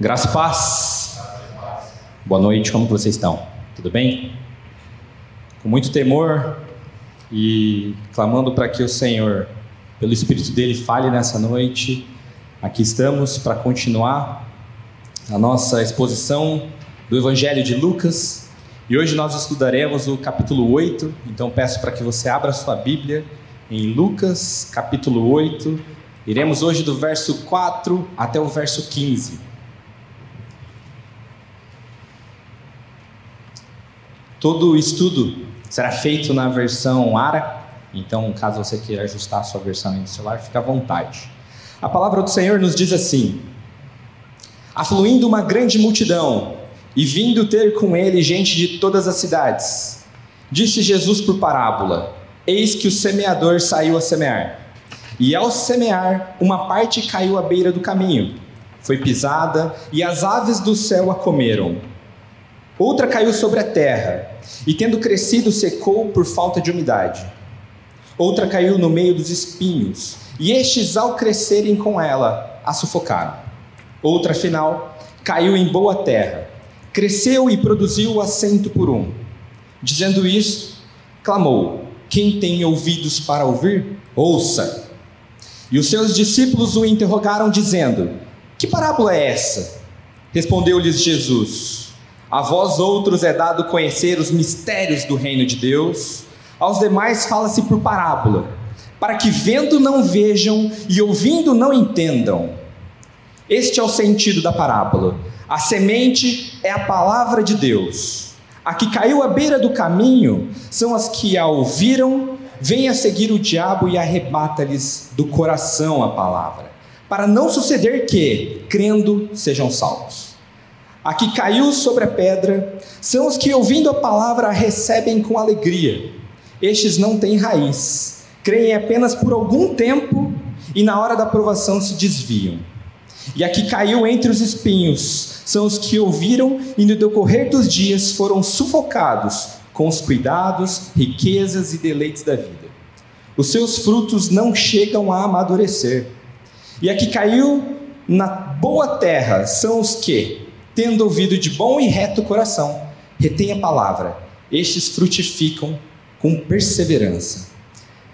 Graça e paz. Boa noite, como vocês estão? Tudo bem? Com muito temor e clamando para que o Senhor, pelo Espírito dele, fale nessa noite. Aqui estamos para continuar a nossa exposição do Evangelho de Lucas. E hoje nós estudaremos o capítulo 8, então peço para que você abra sua Bíblia em Lucas, capítulo 8. Iremos hoje do verso 4 até o verso 15. Todo o estudo será feito na versão ARA, então, caso você queira ajustar a sua versão em celular, fica à vontade. A palavra do Senhor nos diz assim: Afluindo uma grande multidão e vindo ter com ele gente de todas as cidades, disse Jesus por parábola: Eis que o semeador saiu a semear. E ao semear, uma parte caiu à beira do caminho, foi pisada, e as aves do céu a comeram. Outra caiu sobre a terra, e tendo crescido, secou por falta de umidade. Outra caiu no meio dos espinhos, e estes, ao crescerem com ela, a sufocaram. Outra, afinal, caiu em boa terra, cresceu e produziu assento por um. Dizendo isso, clamou: Quem tem ouvidos para ouvir, ouça. E os seus discípulos o interrogaram, dizendo: Que parábola é essa? Respondeu-lhes Jesus: a vós outros é dado conhecer os mistérios do reino de Deus, aos demais fala-se por parábola, para que vendo não vejam e ouvindo não entendam. Este é o sentido da parábola. A semente é a palavra de Deus. A que caiu à beira do caminho são as que a ouviram, vêm a seguir o diabo e arrebata-lhes do coração a palavra, para não suceder que, crendo, sejam salvos. A que caiu sobre a pedra são os que, ouvindo a palavra, a recebem com alegria. Estes não têm raiz, creem apenas por algum tempo e, na hora da provação, se desviam. E a que caiu entre os espinhos são os que ouviram e, no decorrer dos dias, foram sufocados com os cuidados, riquezas e deleites da vida. Os seus frutos não chegam a amadurecer. E a que caiu na boa terra são os que, tendo ouvido de bom e reto coração, retém a palavra, estes frutificam com perseverança.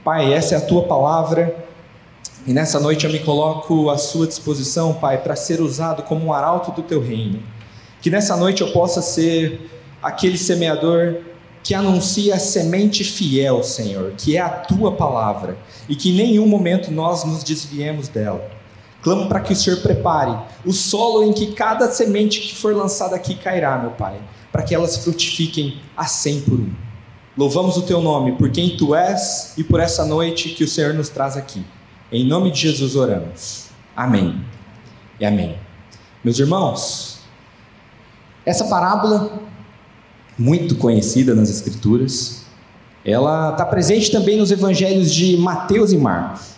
Pai, essa é a tua palavra, e nessa noite eu me coloco à sua disposição, Pai, para ser usado como um arauto do teu reino. Que nessa noite eu possa ser aquele semeador que anuncia a semente fiel, Senhor, que é a tua palavra, e que em nenhum momento nós nos desviemos dela. Clamo para que o Senhor prepare o solo em que cada semente que for lançada aqui cairá, meu Pai, para que elas frutifiquem a cem por um. Louvamos o Teu nome por quem Tu és e por essa noite que o Senhor nos traz aqui. Em nome de Jesus oramos. Amém e amém. Meus irmãos, essa parábola, muito conhecida nas Escrituras, ela está presente também nos evangelhos de Mateus e Marcos.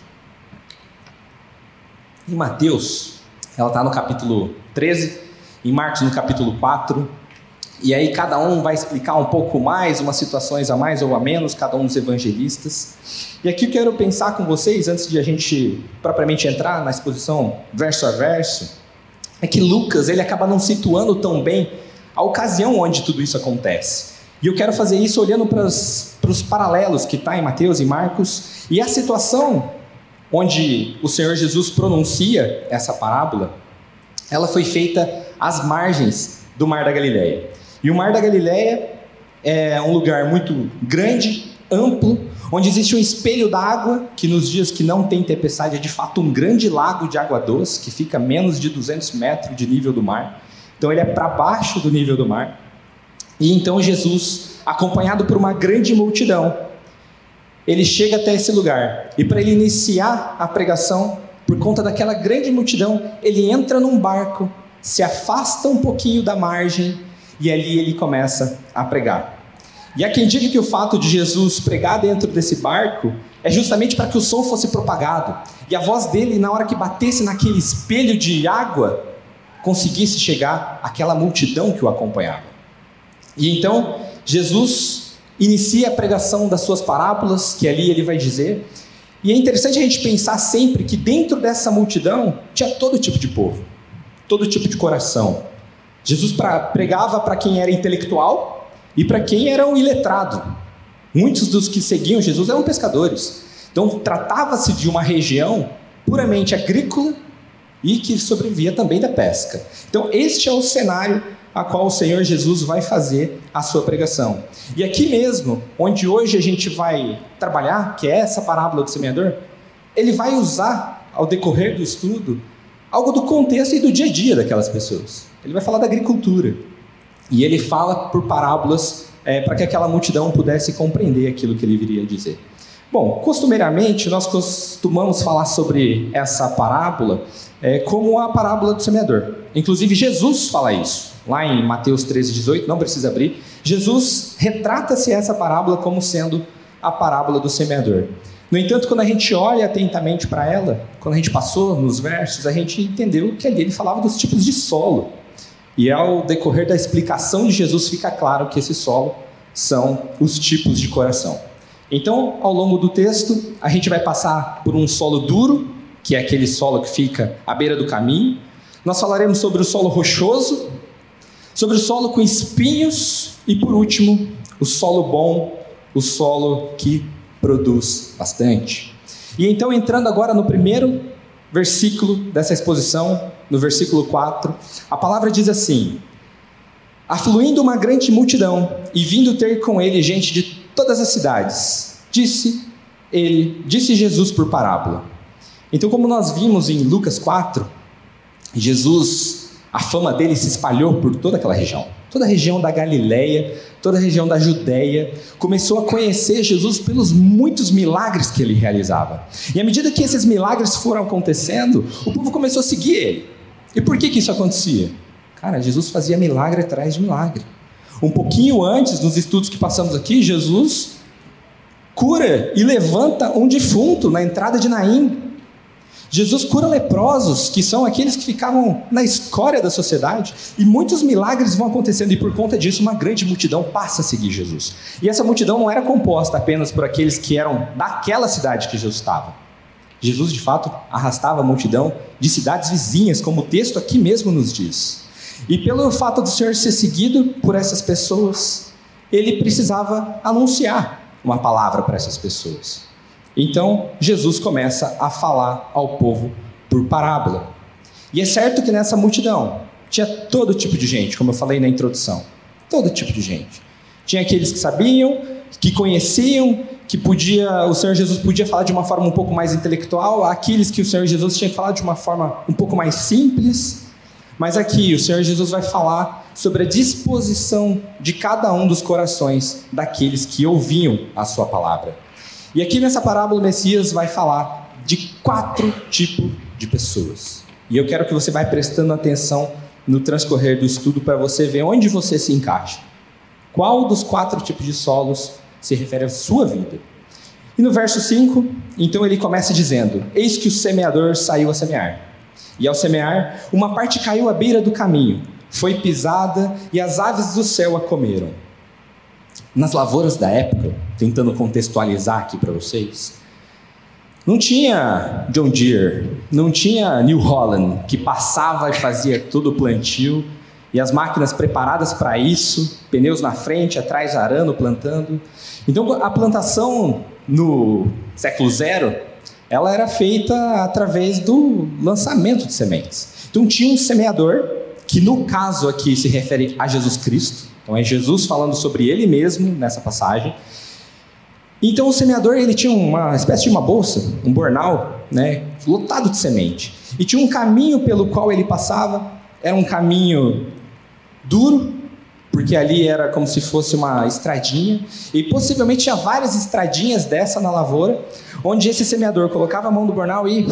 Em Mateus, ela está no capítulo 13, em Marcos no capítulo 4, e aí cada um vai explicar um pouco mais, umas situações a mais ou a menos, cada um dos evangelistas. E aqui eu quero pensar com vocês, antes de a gente propriamente entrar na exposição verso a verso, é que Lucas ele acaba não situando tão bem a ocasião onde tudo isso acontece. E eu quero fazer isso olhando para os paralelos que está em Mateus e Marcos, e a situação onde o Senhor Jesus pronuncia essa parábola, ela foi feita às margens do Mar da Galileia. E o Mar da Galileia é um lugar muito grande, amplo, onde existe um espelho d'água, que nos dias que não tem tempestade é de fato um grande lago de água doce, que fica a menos de 200 metros de nível do mar. Então ele é para baixo do nível do mar. E então Jesus, acompanhado por uma grande multidão, ele chega até esse lugar. E para ele iniciar a pregação, por conta daquela grande multidão, ele entra num barco, se afasta um pouquinho da margem e ali ele começa a pregar. E há quem diga que o fato de Jesus pregar dentro desse barco é justamente para que o som fosse propagado e a voz dele, na hora que batesse naquele espelho de água, conseguisse chegar àquela multidão que o acompanhava. E então, Jesus inicia a pregação das suas parábolas, que ali ele vai dizer. E é interessante a gente pensar sempre que dentro dessa multidão tinha todo tipo de povo. todo tipo de coração. Jesus pra, pregava para quem era intelectual e para quem era um iletrado. Muitos dos que seguiam Jesus eram pescadores. Então, tratava-se de uma região puramente agrícola e que sobrevivia também da pesca. Então, este é o cenário a qual o Senhor Jesus vai fazer a sua pregação. E aqui mesmo, onde hoje a gente vai trabalhar, que é essa parábola do semeador, ele vai usar, ao decorrer do estudo, algo do contexto e do dia a dia daquelas pessoas. Ele vai falar da agricultura. E ele fala por parábolas é, para que aquela multidão pudesse compreender aquilo que ele viria a dizer. Bom, costumeiramente nós costumamos falar sobre essa parábola é, como a parábola do semeador. Inclusive Jesus fala isso, lá em Mateus 13, 18, não precisa abrir. Jesus retrata-se essa parábola como sendo a parábola do semeador. No entanto, quando a gente olha atentamente para ela, quando a gente passou nos versos, a gente entendeu que ali ele falava dos tipos de solo. E ao decorrer da explicação de Jesus, fica claro que esse solo são os tipos de coração. Então, ao longo do texto, a gente vai passar por um solo duro, que é aquele solo que fica à beira do caminho. Nós falaremos sobre o solo rochoso, sobre o solo com espinhos e, por último, o solo bom, o solo que produz bastante. E então, entrando agora no primeiro versículo dessa exposição, no versículo 4, a palavra diz assim: Afluindo uma grande multidão e vindo ter com ele gente de todas as cidades, disse ele, disse Jesus por parábola. Então, como nós vimos em Lucas 4, Jesus, a fama dele se espalhou por toda aquela região. Toda a região da Galileia, toda a região da Judéia, começou a conhecer Jesus pelos muitos milagres que ele realizava. E à medida que esses milagres foram acontecendo, o povo começou a seguir ele. E por que, que isso acontecia? Cara, Jesus fazia milagre atrás de milagre. Um pouquinho antes, nos estudos que passamos aqui, Jesus cura e levanta um defunto na entrada de Naim. Jesus cura leprosos, que são aqueles que ficavam na escória da sociedade, e muitos milagres vão acontecendo, e por conta disso, uma grande multidão passa a seguir Jesus. E essa multidão não era composta apenas por aqueles que eram daquela cidade que Jesus estava. Jesus, de fato, arrastava a multidão de cidades vizinhas, como o texto aqui mesmo nos diz. E pelo fato do Senhor ser seguido por essas pessoas, ele precisava anunciar uma palavra para essas pessoas. Então, Jesus começa a falar ao povo por parábola. E é certo que nessa multidão tinha todo tipo de gente, como eu falei na introdução. Todo tipo de gente. Tinha aqueles que sabiam, que conheciam, que podia, o Senhor Jesus podia falar de uma forma um pouco mais intelectual, aqueles que o Senhor Jesus tinha que falar de uma forma um pouco mais simples. Mas aqui o Senhor Jesus vai falar sobre a disposição de cada um dos corações daqueles que ouviam a sua palavra. E aqui nessa parábola, o Messias vai falar de quatro tipos de pessoas. E eu quero que você vá prestando atenção no transcorrer do estudo para você ver onde você se encaixa. Qual dos quatro tipos de solos se refere à sua vida? E no verso 5, então ele começa dizendo: Eis que o semeador saiu a semear. E ao semear, uma parte caiu à beira do caminho, foi pisada e as aves do céu a comeram. Nas lavouras da época, tentando contextualizar aqui para vocês, não tinha John Deere, não tinha New Holland que passava e fazia todo o plantio e as máquinas preparadas para isso, pneus na frente, atrás arando, plantando. Então a plantação no século zero, ela era feita através do lançamento de sementes. Então tinha um semeador que no caso aqui se refere a Jesus Cristo. Então é Jesus falando sobre ele mesmo nessa passagem. Então o semeador ele tinha uma espécie de uma bolsa, um bornal, né, lotado de semente. E tinha um caminho pelo qual ele passava, era um caminho duro, porque ali era como se fosse uma estradinha, e possivelmente tinha várias estradinhas dessa na lavoura, onde esse semeador colocava a mão do bornal e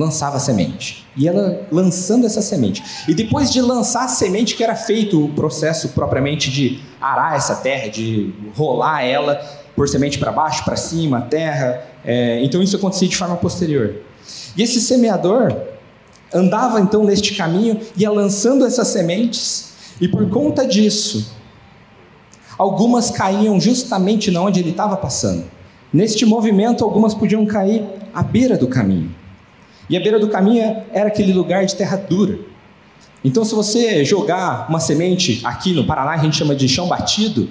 lançava a semente. E ela lançando essa semente. E depois de lançar a semente, que era feito o processo propriamente de arar essa terra, de rolar ela por semente para baixo, para cima, terra. É, então isso acontecia de forma posterior. E esse semeador andava então neste caminho, ia lançando essas sementes, e por conta disso, algumas caíam justamente na onde ele estava passando. Neste movimento, algumas podiam cair à beira do caminho. E a beira do caminho era aquele lugar de terra dura. Então, se você jogar uma semente aqui no Paraná, a gente chama de chão batido,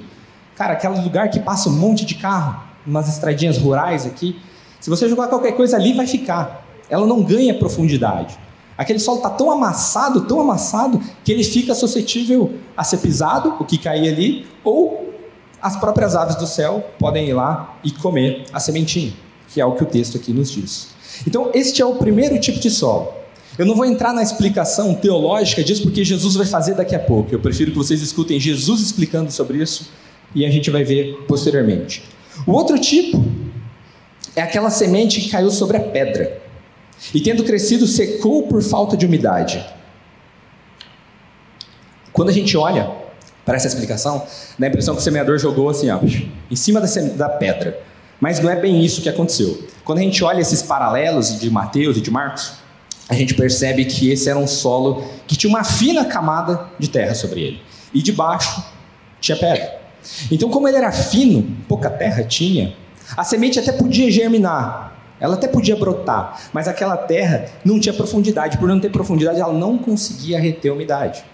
cara, aquele lugar que passa um monte de carro, umas estradinhas rurais aqui, se você jogar qualquer coisa ali, vai ficar. Ela não ganha profundidade. Aquele solo está tão amassado, tão amassado, que ele fica suscetível a ser pisado, o que cair ali, ou as próprias aves do céu podem ir lá e comer a sementinha, que é o que o texto aqui nos diz. Então, este é o primeiro tipo de solo. Eu não vou entrar na explicação teológica disso, porque Jesus vai fazer daqui a pouco. Eu prefiro que vocês escutem Jesus explicando sobre isso e a gente vai ver posteriormente. O outro tipo é aquela semente que caiu sobre a pedra e, tendo crescido, secou por falta de umidade. Quando a gente olha para essa explicação, dá a impressão que o semeador jogou assim, ó, em cima da, da pedra. Mas não é bem isso que aconteceu. Quando a gente olha esses paralelos de Mateus e de Marcos, a gente percebe que esse era um solo que tinha uma fina camada de terra sobre ele. E debaixo tinha pedra. Então, como ele era fino, pouca terra tinha, a semente até podia germinar, ela até podia brotar, mas aquela terra não tinha profundidade. Por não ter profundidade, ela não conseguia reter umidade.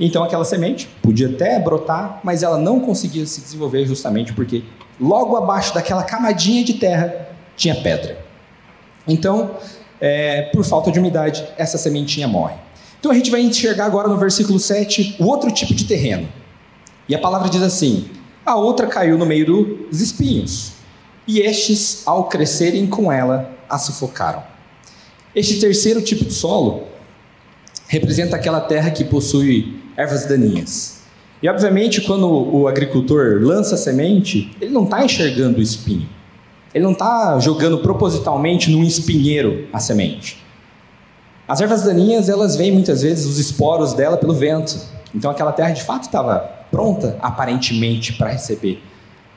Então aquela semente podia até brotar, mas ela não conseguia se desenvolver justamente porque logo abaixo daquela camadinha de terra tinha pedra. Então, é, por falta de umidade, essa sementinha morre. Então a gente vai enxergar agora no versículo 7 o outro tipo de terreno. E a palavra diz assim: a outra caiu no meio dos espinhos e estes, ao crescerem com ela, a sufocaram. Este terceiro tipo de solo representa aquela terra que possui ervas daninhas. E, obviamente, quando o agricultor lança a semente, ele não está enxergando o espinho. Ele não está jogando propositalmente num espinheiro a semente. As ervas daninhas, elas vêm muitas vezes os esporos dela pelo vento. Então aquela terra de fato estava pronta, aparentemente, para receber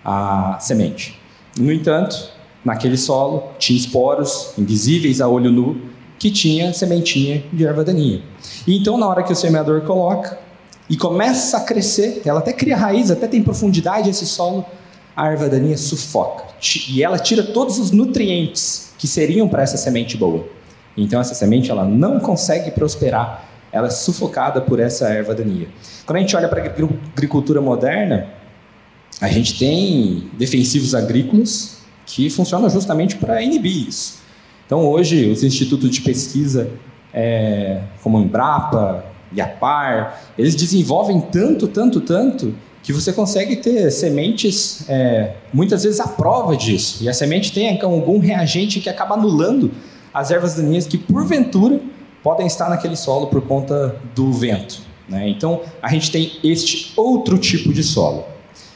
a semente. No entanto, naquele solo tinha esporos invisíveis a olho nu que tinha sementinha de erva daninha. E então, na hora que o semeador coloca e começa a crescer, ela até cria raiz, até tem profundidade esse solo, a erva daninha sufoca e ela tira todos os nutrientes que seriam para essa semente boa. Então essa semente ela não consegue prosperar, ela é sufocada por essa erva daninha. Quando a gente olha para a agricultura moderna, a gente tem defensivos agrícolas que funcionam justamente para inibir isso. Então, hoje, os institutos de pesquisa, é, como a Embrapa, IAPAR, eles desenvolvem tanto, tanto, tanto, que você consegue ter sementes, é, muitas vezes, à prova disso. E a semente tem algum reagente que acaba anulando as ervas daninhas que, porventura, podem estar naquele solo por conta do vento. Né? Então, a gente tem este outro tipo de solo.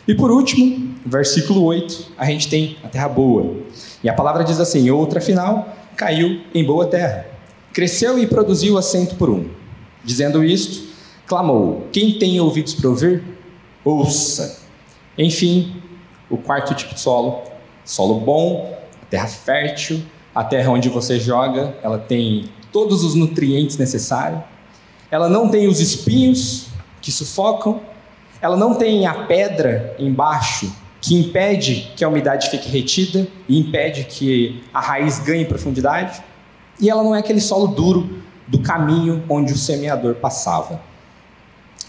E por último, versículo 8, a gente tem a terra boa. E a palavra diz assim: outra final caiu em boa terra. Cresceu e produziu assento por um. Dizendo isto, clamou: Quem tem ouvidos para ouvir, ouça. Enfim, o quarto tipo de solo, solo bom, terra fértil, a terra onde você joga, ela tem todos os nutrientes necessários. Ela não tem os espinhos que sufocam, ela não tem a pedra embaixo que impede que a umidade fique retida e impede que a raiz ganhe profundidade, e ela não é aquele solo duro do caminho onde o semeador passava.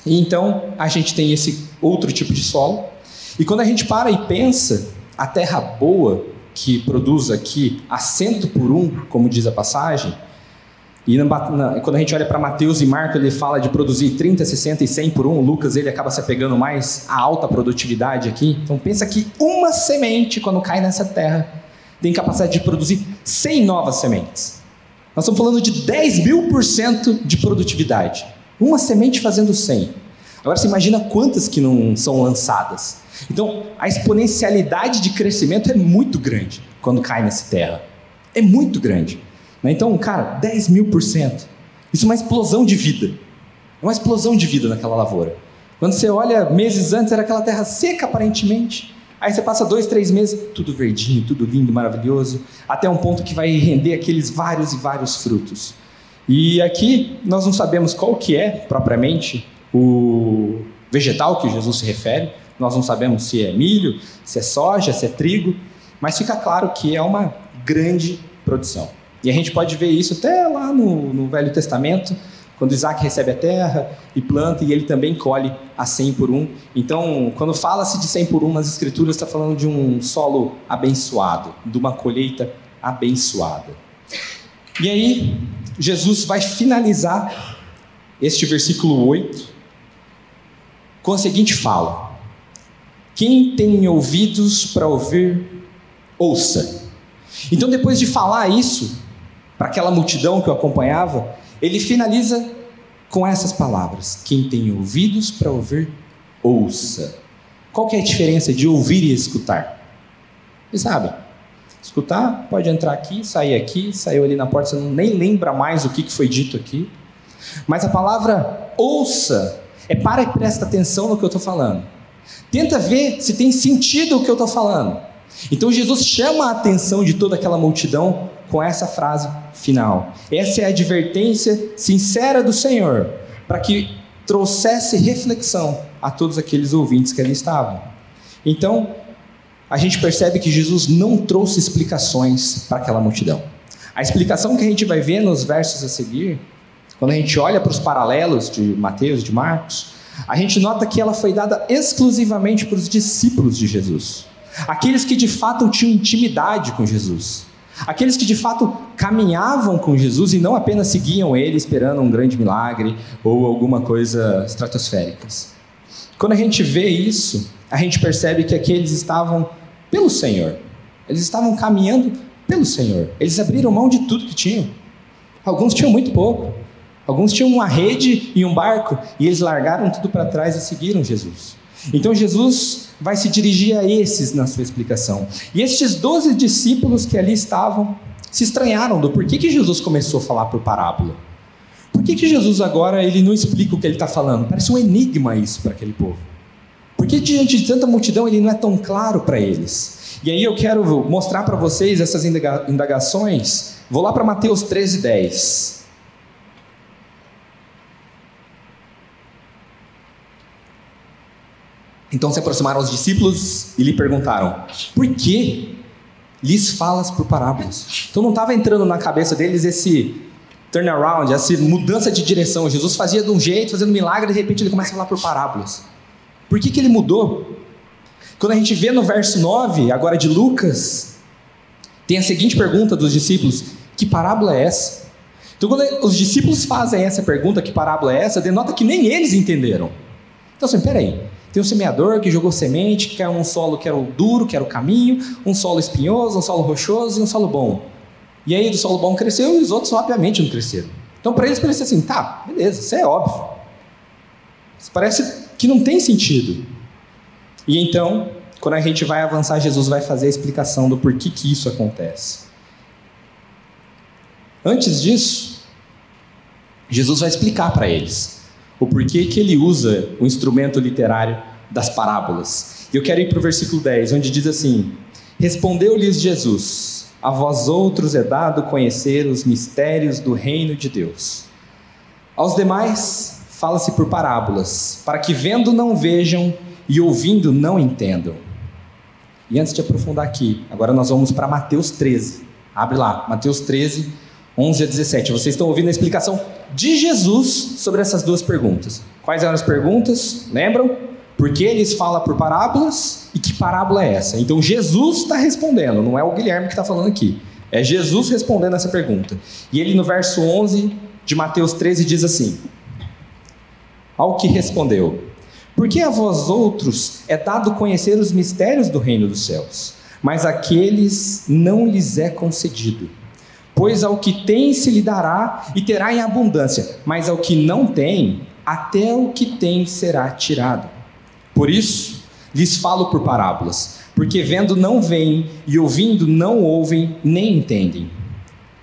E então a gente tem esse outro tipo de solo, e quando a gente para e pensa, a terra boa que produz aqui assento por um, como diz a passagem, e quando a gente olha para Mateus e Marcos, ele fala de produzir 30, 60 e 100 por um. Lucas, ele acaba se apegando mais à alta produtividade aqui. Então, pensa que uma semente, quando cai nessa terra, tem capacidade de produzir 100 novas sementes. Nós estamos falando de 10 mil por cento de produtividade. Uma semente fazendo 100. Agora, você imagina quantas que não são lançadas. Então, a exponencialidade de crescimento é muito grande quando cai nessa terra. É muito grande. Né? Então, cara, 10 mil por cento. Isso é uma explosão de vida. É uma explosão de vida naquela lavoura. Quando você olha meses antes, era aquela terra seca aparentemente. Aí você passa dois, três meses, tudo verdinho, tudo lindo, maravilhoso, até um ponto que vai render aqueles vários e vários frutos. E aqui nós não sabemos qual que é propriamente o vegetal que Jesus se refere. Nós não sabemos se é milho, se é soja, se é trigo, mas fica claro que é uma grande produção. E a gente pode ver isso até lá no, no Velho Testamento, Quando Isaac recebe a terra e planta, e ele também colhe a 100 por um. Então, quando fala-se de 100 por um nas Escrituras, está falando de um solo abençoado, de uma colheita abençoada. E aí, Jesus vai finalizar este versículo 8 com a seguinte fala: Quem tem ouvidos para ouvir, ouça. Então, depois de falar isso para aquela multidão que o acompanhava, ele finaliza com essas palavras: Quem tem ouvidos para ouvir, ouça. Qual que é a diferença de ouvir e escutar? Vocês sabem? Escutar, pode entrar aqui, sair aqui, saiu ali na porta, você não, nem lembra mais o que foi dito aqui. Mas a palavra ouça é para e presta atenção no que eu estou falando. Tenta ver se tem sentido o que eu estou falando. Então Jesus chama a atenção de toda aquela multidão com essa frase final. Essa é a advertência sincera do Senhor, para que trouxesse reflexão a todos aqueles ouvintes que ali estavam. Então, a gente percebe que Jesus não trouxe explicações para aquela multidão. A explicação que a gente vai ver nos versos a seguir, quando a gente olha para os paralelos de Mateus, de Marcos, a gente nota que ela foi dada exclusivamente para os discípulos de Jesus, aqueles que de fato tinham intimidade com Jesus. Aqueles que de fato caminhavam com Jesus e não apenas seguiam ele esperando um grande milagre ou alguma coisa estratosférica. Quando a gente vê isso, a gente percebe que aqueles estavam pelo Senhor. Eles estavam caminhando pelo Senhor. Eles abriram mão de tudo que tinham. Alguns tinham muito pouco. Alguns tinham uma rede e um barco e eles largaram tudo para trás e seguiram Jesus. Então Jesus vai se dirigir a esses na sua explicação. E estes doze discípulos que ali estavam se estranharam do porquê que Jesus começou a falar por parábola. Por que, que Jesus agora ele não explica o que ele está falando? Parece um enigma isso para aquele povo. Por que diante de tanta multidão ele não é tão claro para eles? E aí eu quero mostrar para vocês essas indagações. Vou lá para Mateus 13, 10. Então se aproximaram os discípulos e lhe perguntaram: Por que lhes falas por parábolas? Então não estava entrando na cabeça deles esse turnaround, essa mudança de direção. Jesus fazia de um jeito, fazendo milagre, e de repente ele começa a falar por parábolas. Por que, que ele mudou? Quando a gente vê no verso 9, agora de Lucas, tem a seguinte pergunta dos discípulos: Que parábola é essa? Então, quando os discípulos fazem essa pergunta, que parábola é essa, denota que nem eles entenderam. Então, assim, peraí, tem um semeador que jogou semente, que é um solo que era o duro, que era o caminho, um solo espinhoso, um solo rochoso e um solo bom. E aí do solo bom cresceu e os outros obviamente não cresceram. Então para eles parece assim, tá, beleza, isso é óbvio. Isso parece que não tem sentido. E então, quando a gente vai avançar, Jesus vai fazer a explicação do porquê que isso acontece. Antes disso, Jesus vai explicar para eles o porquê que ele usa o instrumento literário das parábolas. E eu quero ir para o versículo 10, onde diz assim: Respondeu-lhes Jesus: A vós outros é dado conhecer os mistérios do reino de Deus. Aos demais, fala-se por parábolas, para que vendo não vejam e ouvindo não entendam. E antes de aprofundar aqui, agora nós vamos para Mateus 13. Abre lá, Mateus 13, 11 a 17. Vocês estão ouvindo a explicação de Jesus sobre essas duas perguntas. Quais eram as perguntas? Lembram? Por que eles falam por parábolas e que parábola é essa? Então Jesus está respondendo, não é o Guilherme que está falando aqui. É Jesus respondendo essa pergunta. E ele no verso 11 de Mateus 13 diz assim: Ao que respondeu: Por que a vós outros é dado conhecer os mistérios do reino dos céus, mas aqueles não lhes é concedido? Pois ao que tem se lhe dará e terá em abundância, mas ao que não tem, até o que tem será tirado. Por isso, lhes falo por parábolas, porque vendo não veem e ouvindo não ouvem nem entendem.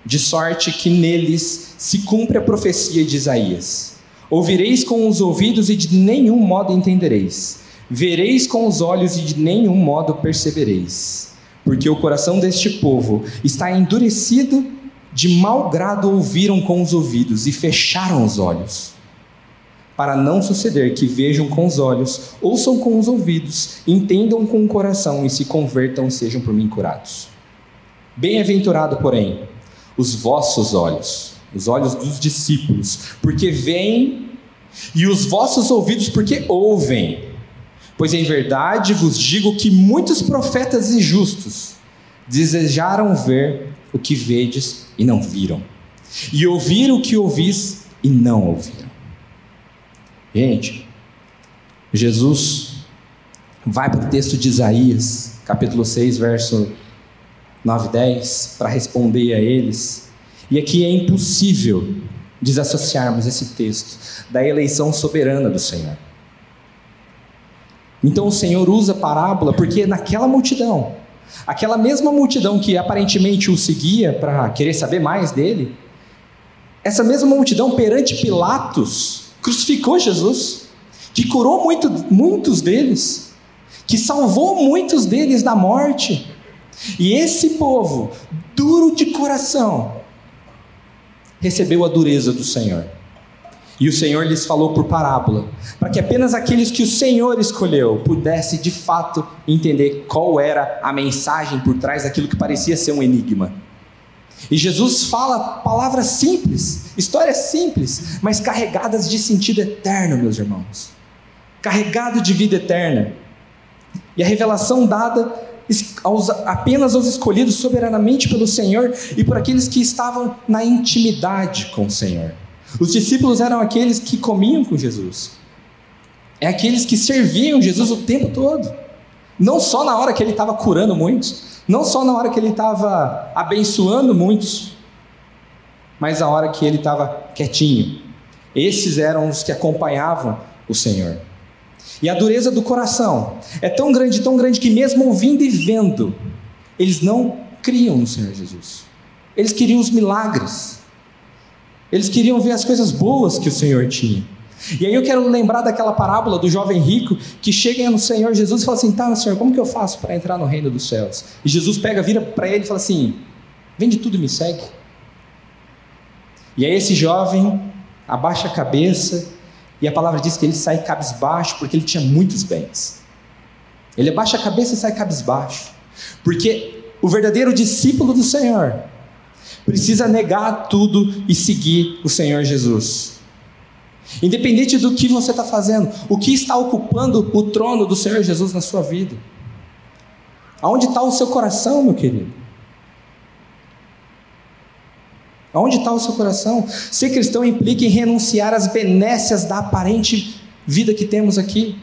De sorte que neles se cumpre a profecia de Isaías: Ouvireis com os ouvidos e de nenhum modo entendereis, vereis com os olhos e de nenhum modo percebereis. Porque o coração deste povo está endurecido de mau grado ouviram com os ouvidos e fecharam os olhos, para não suceder que vejam com os olhos, ouçam com os ouvidos, entendam com o coração e se convertam e sejam por mim curados. Bem-aventurado, porém, os vossos olhos, os olhos dos discípulos, porque veem, e os vossos ouvidos, porque ouvem. Pois em verdade vos digo que muitos profetas e justos desejaram ver o que vedes e não viram, e ouvir o que ouvis e não ouviram. Gente, Jesus vai para o texto de Isaías, capítulo 6, verso 9 e 10, para responder a eles. E aqui é impossível desassociarmos esse texto da eleição soberana do Senhor. Então o Senhor usa a parábola porque naquela multidão, aquela mesma multidão que aparentemente o seguia para querer saber mais dele, essa mesma multidão perante Pilatos crucificou Jesus, que curou muito, muitos deles, que salvou muitos deles da morte. E esse povo, duro de coração, recebeu a dureza do Senhor. E o Senhor lhes falou por parábola, para que apenas aqueles que o Senhor escolheu pudessem de fato entender qual era a mensagem por trás daquilo que parecia ser um enigma. E Jesus fala palavras simples, histórias simples, mas carregadas de sentido eterno, meus irmãos. Carregado de vida eterna. E a revelação dada aos, apenas aos escolhidos soberanamente pelo Senhor e por aqueles que estavam na intimidade com o Senhor. Os discípulos eram aqueles que comiam com Jesus, é aqueles que serviam Jesus o tempo todo, não só na hora que ele estava curando muitos, não só na hora que ele estava abençoando muitos, mas na hora que ele estava quietinho. Esses eram os que acompanhavam o Senhor. E a dureza do coração é tão grande, tão grande, que mesmo ouvindo e vendo, eles não criam no Senhor Jesus. Eles queriam os milagres. Eles queriam ver as coisas boas que o Senhor tinha. E aí eu quero lembrar daquela parábola do jovem rico que chega no Senhor Jesus e fala assim: tá, Senhor, como que eu faço para entrar no reino dos céus? E Jesus pega, vira para ele e fala assim: vende tudo e me segue. E aí esse jovem abaixa a cabeça e a palavra diz que ele sai cabisbaixo porque ele tinha muitos bens. Ele abaixa a cabeça e sai cabisbaixo. Porque o verdadeiro discípulo do Senhor precisa negar tudo e seguir o Senhor Jesus. Independente do que você está fazendo, o que está ocupando o trono do Senhor Jesus na sua vida. Aonde está o seu coração, meu querido? Aonde está o seu coração? Ser cristão implica em renunciar às benécias da aparente vida que temos aqui.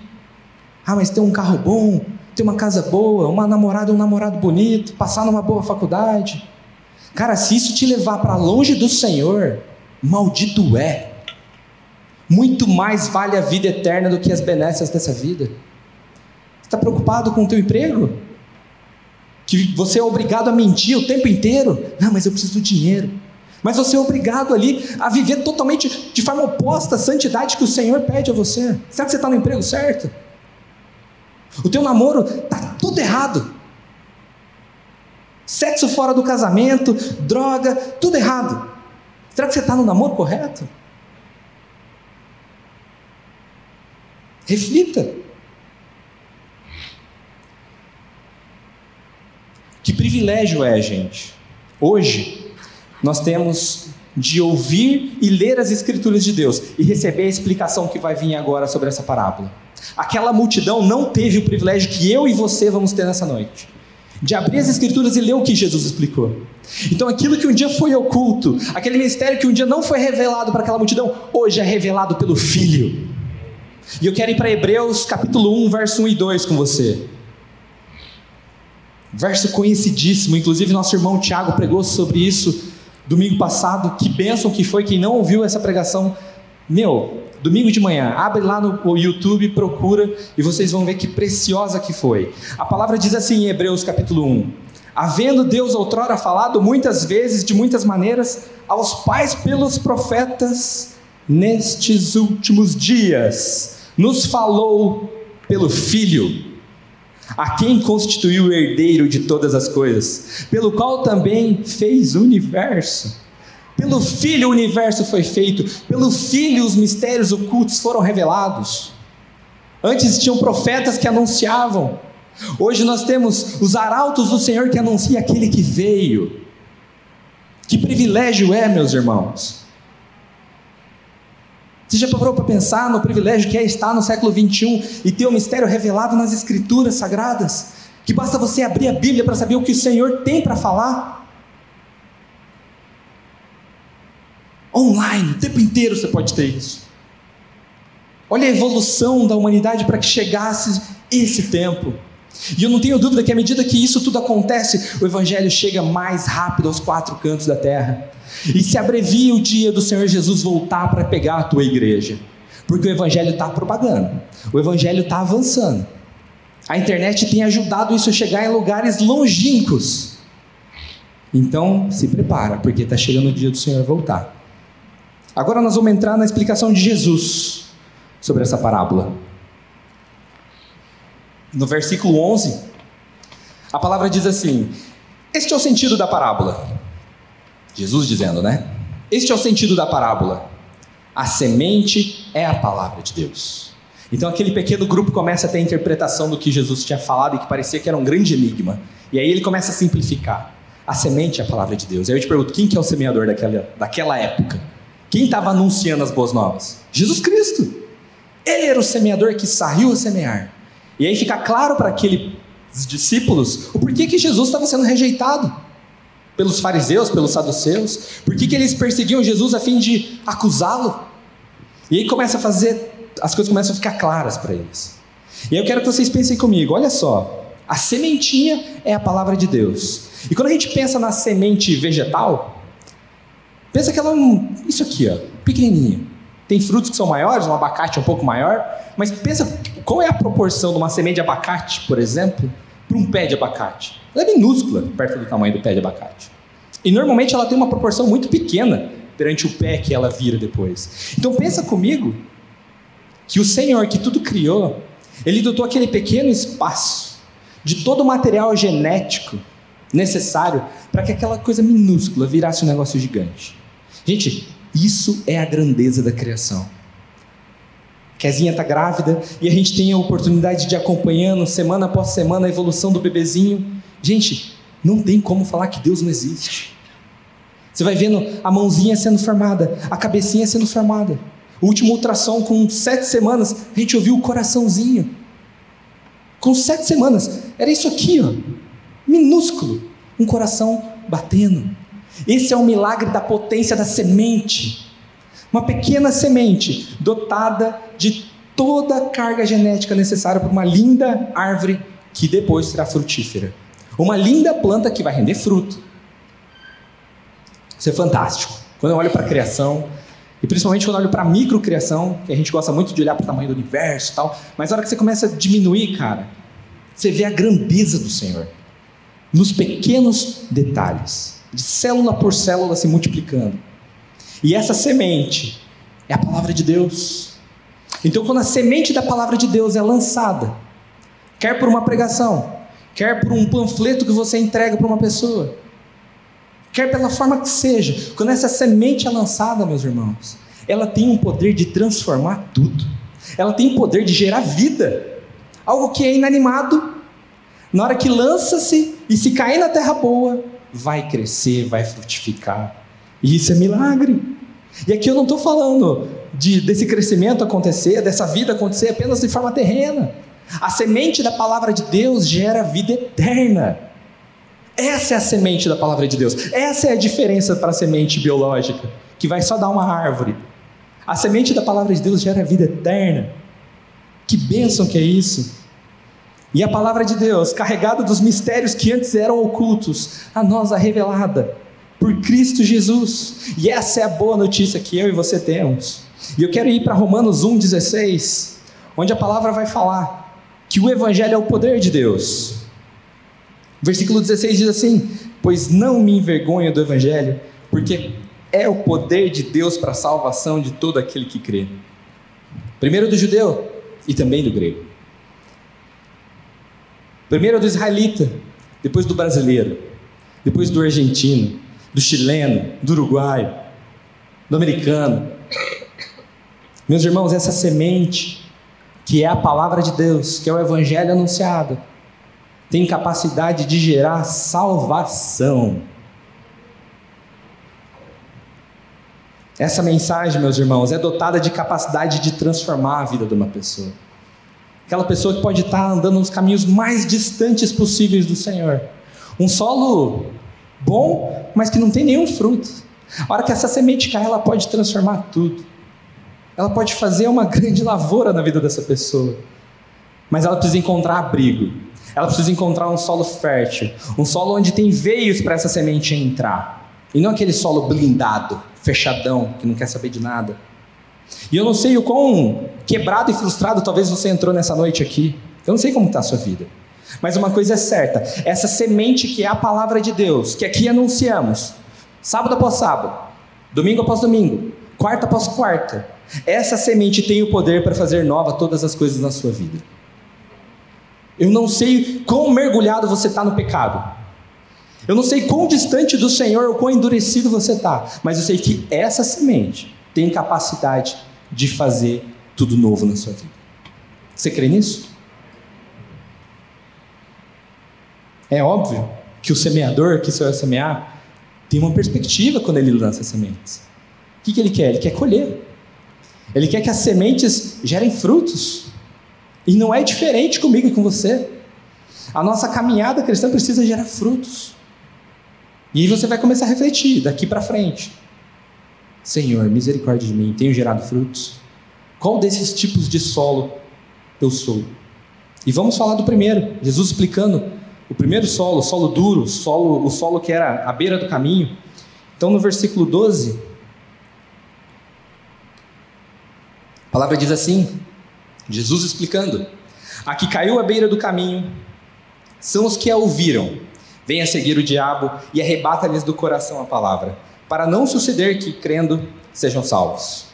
Ah, mas ter um carro bom, ter uma casa boa, uma namorada, um namorado bonito, passar numa boa faculdade. Cara, se isso te levar para longe do Senhor, maldito é. Muito mais vale a vida eterna do que as benécias dessa vida. Está preocupado com o teu emprego? Que você é obrigado a mentir o tempo inteiro? Não, mas eu preciso do dinheiro. Mas você é obrigado ali a viver totalmente de forma oposta à santidade que o Senhor pede a você. Será que você está no emprego certo? O teu namoro está tudo errado. Sexo fora do casamento, droga, tudo errado. Será que você está no namoro correto? Reflita. Que privilégio é, gente, hoje nós temos de ouvir e ler as Escrituras de Deus e receber a explicação que vai vir agora sobre essa parábola. Aquela multidão não teve o privilégio que eu e você vamos ter nessa noite. De abrir as Escrituras e ler o que Jesus explicou. Então, aquilo que um dia foi oculto, aquele mistério que um dia não foi revelado para aquela multidão, hoje é revelado pelo Filho. E eu quero ir para Hebreus capítulo 1, verso 1 e 2 com você. Verso conhecidíssimo, inclusive nosso irmão Tiago pregou sobre isso domingo passado, que bênção que foi. Quem não ouviu essa pregação, meu, domingo de manhã, abre lá no YouTube, procura e vocês vão ver que preciosa que foi. A palavra diz assim em Hebreus capítulo 1: Havendo Deus outrora falado muitas vezes, de muitas maneiras, aos pais pelos profetas, nestes últimos dias, nos falou pelo Filho a quem constituiu o herdeiro de todas as coisas, pelo qual também fez o universo. Pelo Filho o universo foi feito, pelo Filho os mistérios ocultos foram revelados. Antes tinham profetas que anunciavam, hoje nós temos os arautos do Senhor que anuncia aquele que veio. Que privilégio é, meus irmãos. Você já parou para pensar no privilégio que é estar no século 21 e ter o mistério revelado nas Escrituras Sagradas? Que basta você abrir a Bíblia para saber o que o Senhor tem para falar? Online, o tempo inteiro você pode ter isso. Olha a evolução da humanidade para que chegasse esse tempo. E eu não tenho dúvida que à medida que isso tudo acontece, o Evangelho chega mais rápido aos quatro cantos da terra. E se abrevia o dia do Senhor Jesus voltar para pegar a tua igreja. Porque o Evangelho está propagando, o Evangelho está avançando. A internet tem ajudado isso a chegar em lugares longínquos. Então, se prepara, porque está chegando o dia do Senhor voltar. Agora nós vamos entrar na explicação de Jesus sobre essa parábola. No versículo 11, a palavra diz assim: Este é o sentido da parábola. Jesus dizendo, né? Este é o sentido da parábola. A semente é a palavra de Deus. Então aquele pequeno grupo começa a ter a interpretação do que Jesus tinha falado e que parecia que era um grande enigma. E aí ele começa a simplificar. A semente é a palavra de Deus. Aí eu te pergunto, quem que é o semeador daquela, daquela época? Quem estava anunciando as boas novas? Jesus Cristo. Ele era o semeador que saiu a semear. E aí fica claro para aqueles discípulos o porquê que Jesus estava sendo rejeitado pelos fariseus, pelos saduceus, por que eles perseguiam Jesus a fim de acusá-lo. E aí começa a fazer, as coisas começam a ficar claras para eles. E aí eu quero que vocês pensem comigo, olha só, a sementinha é a palavra de Deus. E quando a gente pensa na semente vegetal, pensa que ela é um, isso aqui, ó, pequenininho. Tem frutos que são maiores, um abacate é um pouco maior, mas pensa qual é a proporção de uma semente de abacate, por exemplo, para um pé de abacate. Ela é minúscula perto do tamanho do pé de abacate. E normalmente ela tem uma proporção muito pequena perante o pé que ela vira depois. Então pensa comigo que o Senhor que tudo criou, ele dotou aquele pequeno espaço de todo o material genético necessário para que aquela coisa minúscula virasse um negócio gigante. Gente, isso é a grandeza da criação. Kezinha está grávida e a gente tem a oportunidade de acompanhando semana após semana a evolução do bebezinho. Gente, não tem como falar que Deus não existe. Você vai vendo a mãozinha sendo formada, a cabecinha sendo formada. O último ultrassom, com sete semanas, a gente ouviu o coraçãozinho. Com sete semanas, era isso aqui, ó, minúsculo, um coração batendo. Esse é o milagre da potência da semente. Uma pequena semente dotada de toda a carga genética necessária para uma linda árvore que depois será frutífera. Uma linda planta que vai render fruto. Isso é fantástico. Quando eu olho para a criação, e principalmente quando eu olho para a microcriação, que a gente gosta muito de olhar para o tamanho do universo e tal, mas na hora que você começa a diminuir, cara, você vê a grandeza do Senhor nos pequenos detalhes de célula por célula se multiplicando. E essa semente é a palavra de Deus. Então, quando a semente da palavra de Deus é lançada, quer por uma pregação, quer por um panfleto que você entrega para uma pessoa, quer pela forma que seja, quando essa semente é lançada, meus irmãos, ela tem um poder de transformar tudo. Ela tem o poder de gerar vida. Algo que é inanimado, na hora que lança-se e se cair na terra boa, vai crescer, vai frutificar. E isso é milagre. E aqui eu não estou falando de, desse crescimento acontecer, dessa vida acontecer apenas de forma terrena. A semente da palavra de Deus gera vida eterna. Essa é a semente da palavra de Deus. Essa é a diferença para a semente biológica, que vai só dar uma árvore. A semente da palavra de Deus gera vida eterna. Que bênção que é isso! E a palavra de Deus, carregada dos mistérios que antes eram ocultos, a nós a revelada por Cristo Jesus. E essa é a boa notícia que eu e você temos. E eu quero ir para Romanos 1,16, onde a palavra vai falar que o Evangelho é o poder de Deus. Versículo 16 diz assim: Pois não me envergonho do Evangelho, porque é o poder de Deus para a salvação de todo aquele que crê. Primeiro do judeu e também do grego. Primeiro do israelita, depois do brasileiro, depois do argentino, do chileno, do uruguaio, do americano. Meus irmãos, essa semente, que é a palavra de Deus, que é o evangelho anunciado, tem capacidade de gerar salvação. Essa mensagem, meus irmãos, é dotada de capacidade de transformar a vida de uma pessoa. Aquela pessoa que pode estar andando nos caminhos mais distantes possíveis do Senhor. Um solo bom, mas que não tem nenhum fruto. A hora que essa semente cai, ela pode transformar tudo. Ela pode fazer uma grande lavoura na vida dessa pessoa. Mas ela precisa encontrar abrigo. Ela precisa encontrar um solo fértil, um solo onde tem veios para essa semente entrar. E não aquele solo blindado, fechadão, que não quer saber de nada. E eu não sei o quão quebrado e frustrado talvez você entrou nessa noite aqui. Eu não sei como está a sua vida. Mas uma coisa é certa: essa semente que é a palavra de Deus, que aqui anunciamos, sábado após sábado, domingo após domingo, quarta após quarta, essa semente tem o poder para fazer nova todas as coisas na sua vida. Eu não sei quão mergulhado você está no pecado. Eu não sei quão distante do Senhor ou quão endurecido você está, mas eu sei que essa semente tem capacidade de fazer tudo novo na sua vida. Você crê nisso? É óbvio que o semeador que vai semear tem uma perspectiva quando ele lança sementes. O que, que ele quer? Ele quer colher. Ele quer que as sementes gerem frutos. E não é diferente comigo e com você. A nossa caminhada cristã precisa gerar frutos. E aí você vai começar a refletir daqui para frente. Senhor, misericórdia de mim, tenho gerado frutos? Qual desses tipos de solo eu sou? E vamos falar do primeiro, Jesus explicando o primeiro solo, o solo duro, solo, o solo que era à beira do caminho. Então, no versículo 12, a palavra diz assim: Jesus explicando: A que caiu à beira do caminho são os que a ouviram Venha seguir o diabo e arrebata-lhes do coração a palavra, para não suceder que, crendo, sejam salvos.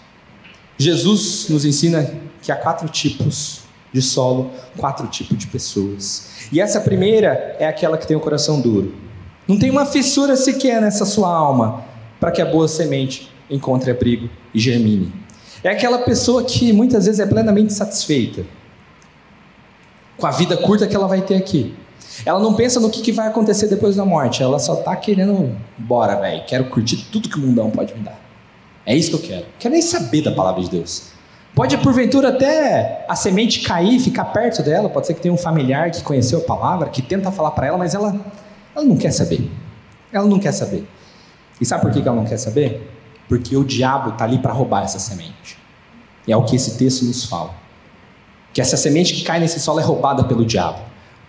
Jesus nos ensina que há quatro tipos de solo, quatro tipos de pessoas. E essa primeira é aquela que tem o coração duro. Não tem uma fissura sequer nessa sua alma para que a boa semente encontre abrigo e germine. É aquela pessoa que muitas vezes é plenamente satisfeita com a vida curta que ela vai ter aqui. Ela não pensa no que, que vai acontecer depois da morte. Ela só tá querendo, bora, velho. Quero curtir tudo que o mundão pode me dar. É isso que eu quero. Quero nem saber da palavra de Deus. Pode, porventura, até a semente cair, ficar perto dela. Pode ser que tenha um familiar que conheceu a palavra, que tenta falar para ela, mas ela, ela não quer saber. Ela não quer saber. E sabe por que ela não quer saber? Porque o diabo está ali para roubar essa semente. E é o que esse texto nos fala. Que essa semente que cai nesse solo é roubada pelo diabo.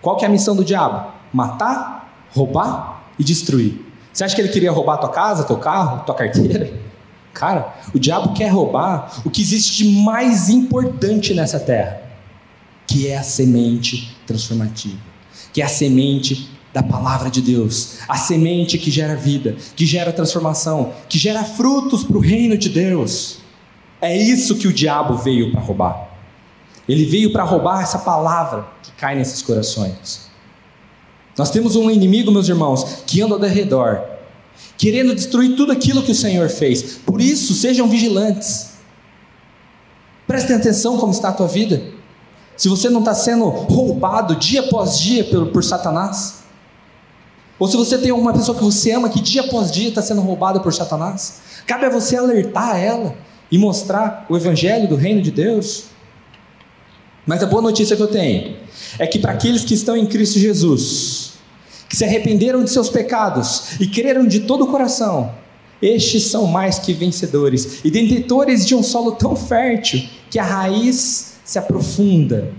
Qual que é a missão do diabo? Matar, roubar e destruir. Você acha que ele queria roubar tua casa, teu carro, tua carteira? Cara, o diabo quer roubar o que existe de mais importante nessa terra, que é a semente transformativa, que é a semente da palavra de Deus, a semente que gera vida, que gera transformação, que gera frutos para o reino de Deus. É isso que o diabo veio para roubar. Ele veio para roubar essa palavra que cai nesses corações. Nós temos um inimigo, meus irmãos, que anda ao redor, querendo destruir tudo aquilo que o Senhor fez. Por isso, sejam vigilantes. Prestem atenção como está a tua vida. Se você não está sendo roubado dia após dia por, por Satanás, ou se você tem uma pessoa que você ama que dia após dia está sendo roubada por Satanás, cabe a você alertar ela e mostrar o evangelho do reino de Deus. Mas a boa notícia que eu tenho é que para aqueles que estão em Cristo Jesus, que se arrependeram de seus pecados e creram de todo o coração, estes são mais que vencedores e detentores de um solo tão fértil que a raiz se aprofunda